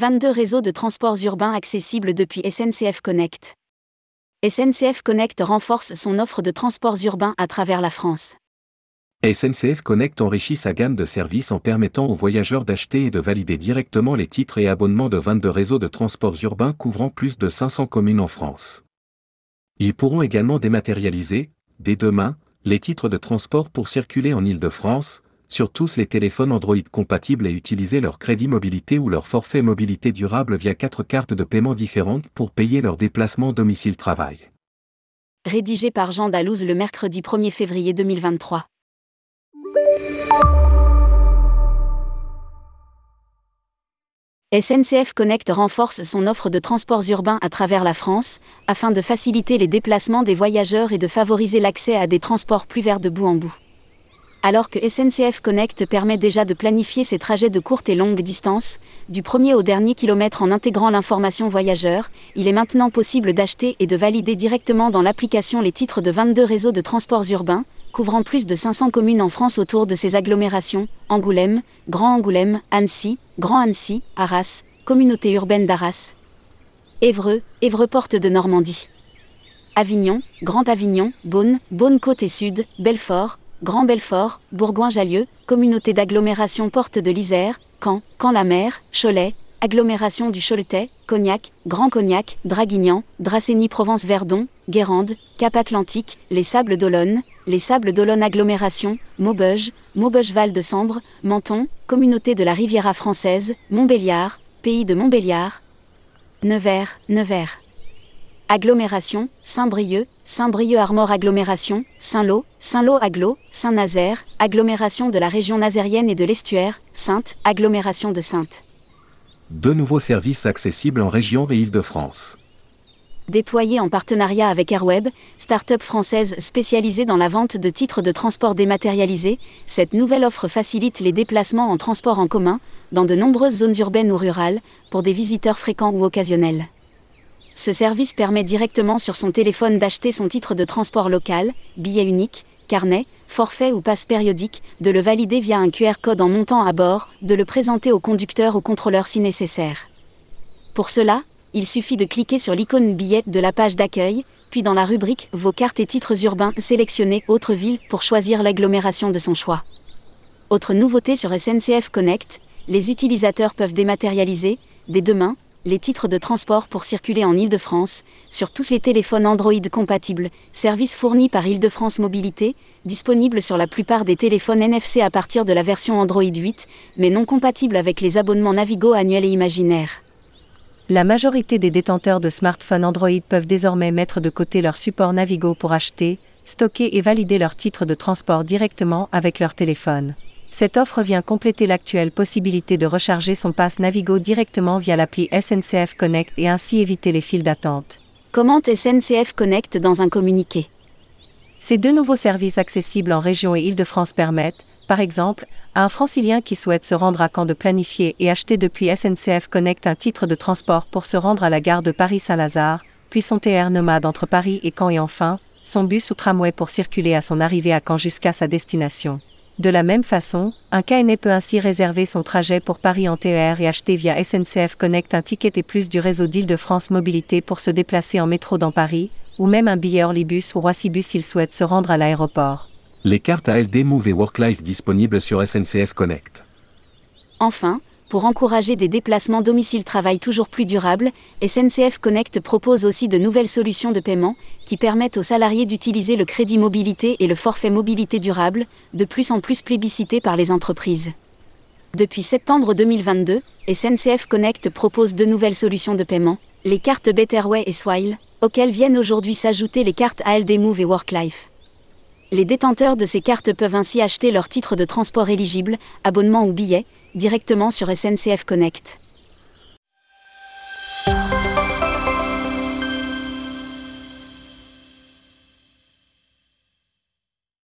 22 réseaux de transports urbains accessibles depuis SNCF Connect. SNCF Connect renforce son offre de transports urbains à travers la France. SNCF Connect enrichit sa gamme de services en permettant aux voyageurs d'acheter et de valider directement les titres et abonnements de 22 réseaux de transports urbains couvrant plus de 500 communes en France. Ils pourront également dématérialiser, dès demain, les titres de transport pour circuler en Île-de-France, sur tous les téléphones Android compatibles et utiliser leur crédit mobilité ou leur forfait mobilité durable via quatre cartes de paiement différentes pour payer leur déplacement domicile-travail. Rédigé par Jean Dalouse le mercredi 1er février 2023. SNCF Connect renforce son offre de transports urbains à travers la France, afin de faciliter les déplacements des voyageurs et de favoriser l'accès à des transports plus verts de bout en bout. Alors que SNCF Connect permet déjà de planifier ses trajets de courte et longue distance, du premier au dernier kilomètre en intégrant l'information voyageur, il est maintenant possible d'acheter et de valider directement dans l'application les titres de 22 réseaux de transports urbains, couvrant plus de 500 communes en France autour de ces agglomérations, Angoulême, Grand Angoulême, Annecy, Grand Annecy, Arras, communauté urbaine d'Arras. Évreux, Évreux-Porte de Normandie. Avignon, Grand Avignon, Beaune, Beaune-Côte et Sud, Belfort, Grand Belfort, Bourgoin-Jallieu, communauté d'agglomération Porte de l'Isère, Caen, Caen-la-Mer, Cholet, agglomération du Choletais, Cognac, Grand Cognac, Draguignan, Dracénie Provence-Verdon, Guérande, Cap-Atlantique, les Sables d'Olonne, les Sables d'Olonne agglomération, Maubeuge, Maubeuge-Val de Sambre, Menton, communauté de la Riviera française, Montbéliard, pays de Montbéliard, Nevers, Nevers. Agglomération, Saint-Brieuc, Saint-Brieuc-Armor Agglomération, Saint-Lô, Saint-Lô Agglo, Saint-Nazaire, agglomération de la région nazérienne et de l'Estuaire, Sainte, agglomération de Sainte deux nouveaux services accessibles en région et Île-de-France. Déployé en partenariat avec Airweb, start-up française spécialisée dans la vente de titres de transport dématérialisés, cette nouvelle offre facilite les déplacements en transport en commun, dans de nombreuses zones urbaines ou rurales, pour des visiteurs fréquents ou occasionnels. Ce service permet directement sur son téléphone d'acheter son titre de transport local, billet unique, carnet, forfait ou passe périodique, de le valider via un QR code en montant à bord, de le présenter au conducteur ou contrôleur si nécessaire. Pour cela, il suffit de cliquer sur l'icône billet de la page d'accueil, puis dans la rubrique Vos cartes et titres urbains, sélectionner Autre ville pour choisir l'agglomération de son choix. Autre nouveauté sur SNCF Connect, les utilisateurs peuvent dématérialiser, dès demain, les titres de transport pour circuler en Île-de-France, sur tous les téléphones Android compatibles, service fourni par Île-de-France Mobilité, disponible sur la plupart des téléphones NFC à partir de la version Android 8, mais non compatible avec les abonnements Navigo annuels et imaginaires. La majorité des détenteurs de smartphones Android peuvent désormais mettre de côté leur support Navigo pour acheter, stocker et valider leurs titres de transport directement avec leur téléphone. Cette offre vient compléter l'actuelle possibilité de recharger son pass Navigo directement via l'appli SNCF Connect et ainsi éviter les files d'attente. Commente SNCF Connect dans un communiqué? Ces deux nouveaux services accessibles en région et Île-de-France permettent, par exemple, à un francilien qui souhaite se rendre à Caen de planifier et acheter depuis SNCF Connect un titre de transport pour se rendre à la gare de Paris-Saint-Lazare, puis son TR nomade entre Paris et Caen et enfin, son bus ou tramway pour circuler à son arrivée à Caen jusqu'à sa destination. De la même façon, un KNE peut ainsi réserver son trajet pour Paris en TER et acheter via SNCF Connect un ticket et plus du réseau d'Île-de-France Mobilité pour se déplacer en métro dans Paris, ou même un billet Orlibus ou Roissybus s'il souhaite se rendre à l'aéroport. Les cartes ALD Move et Worklife disponibles sur SNCF Connect. Enfin, pour encourager des déplacements domicile-travail toujours plus durables, SNCF Connect propose aussi de nouvelles solutions de paiement qui permettent aux salariés d'utiliser le crédit mobilité et le forfait mobilité durable, de plus en plus plébiscité par les entreprises. Depuis septembre 2022, SNCF Connect propose de nouvelles solutions de paiement, les cartes Betterway et Swile, auxquelles viennent aujourd'hui s'ajouter les cartes ALD Move et Worklife. Les détenteurs de ces cartes peuvent ainsi acheter leurs titres de transport éligibles, abonnements ou billets, directement sur SNCF Connect.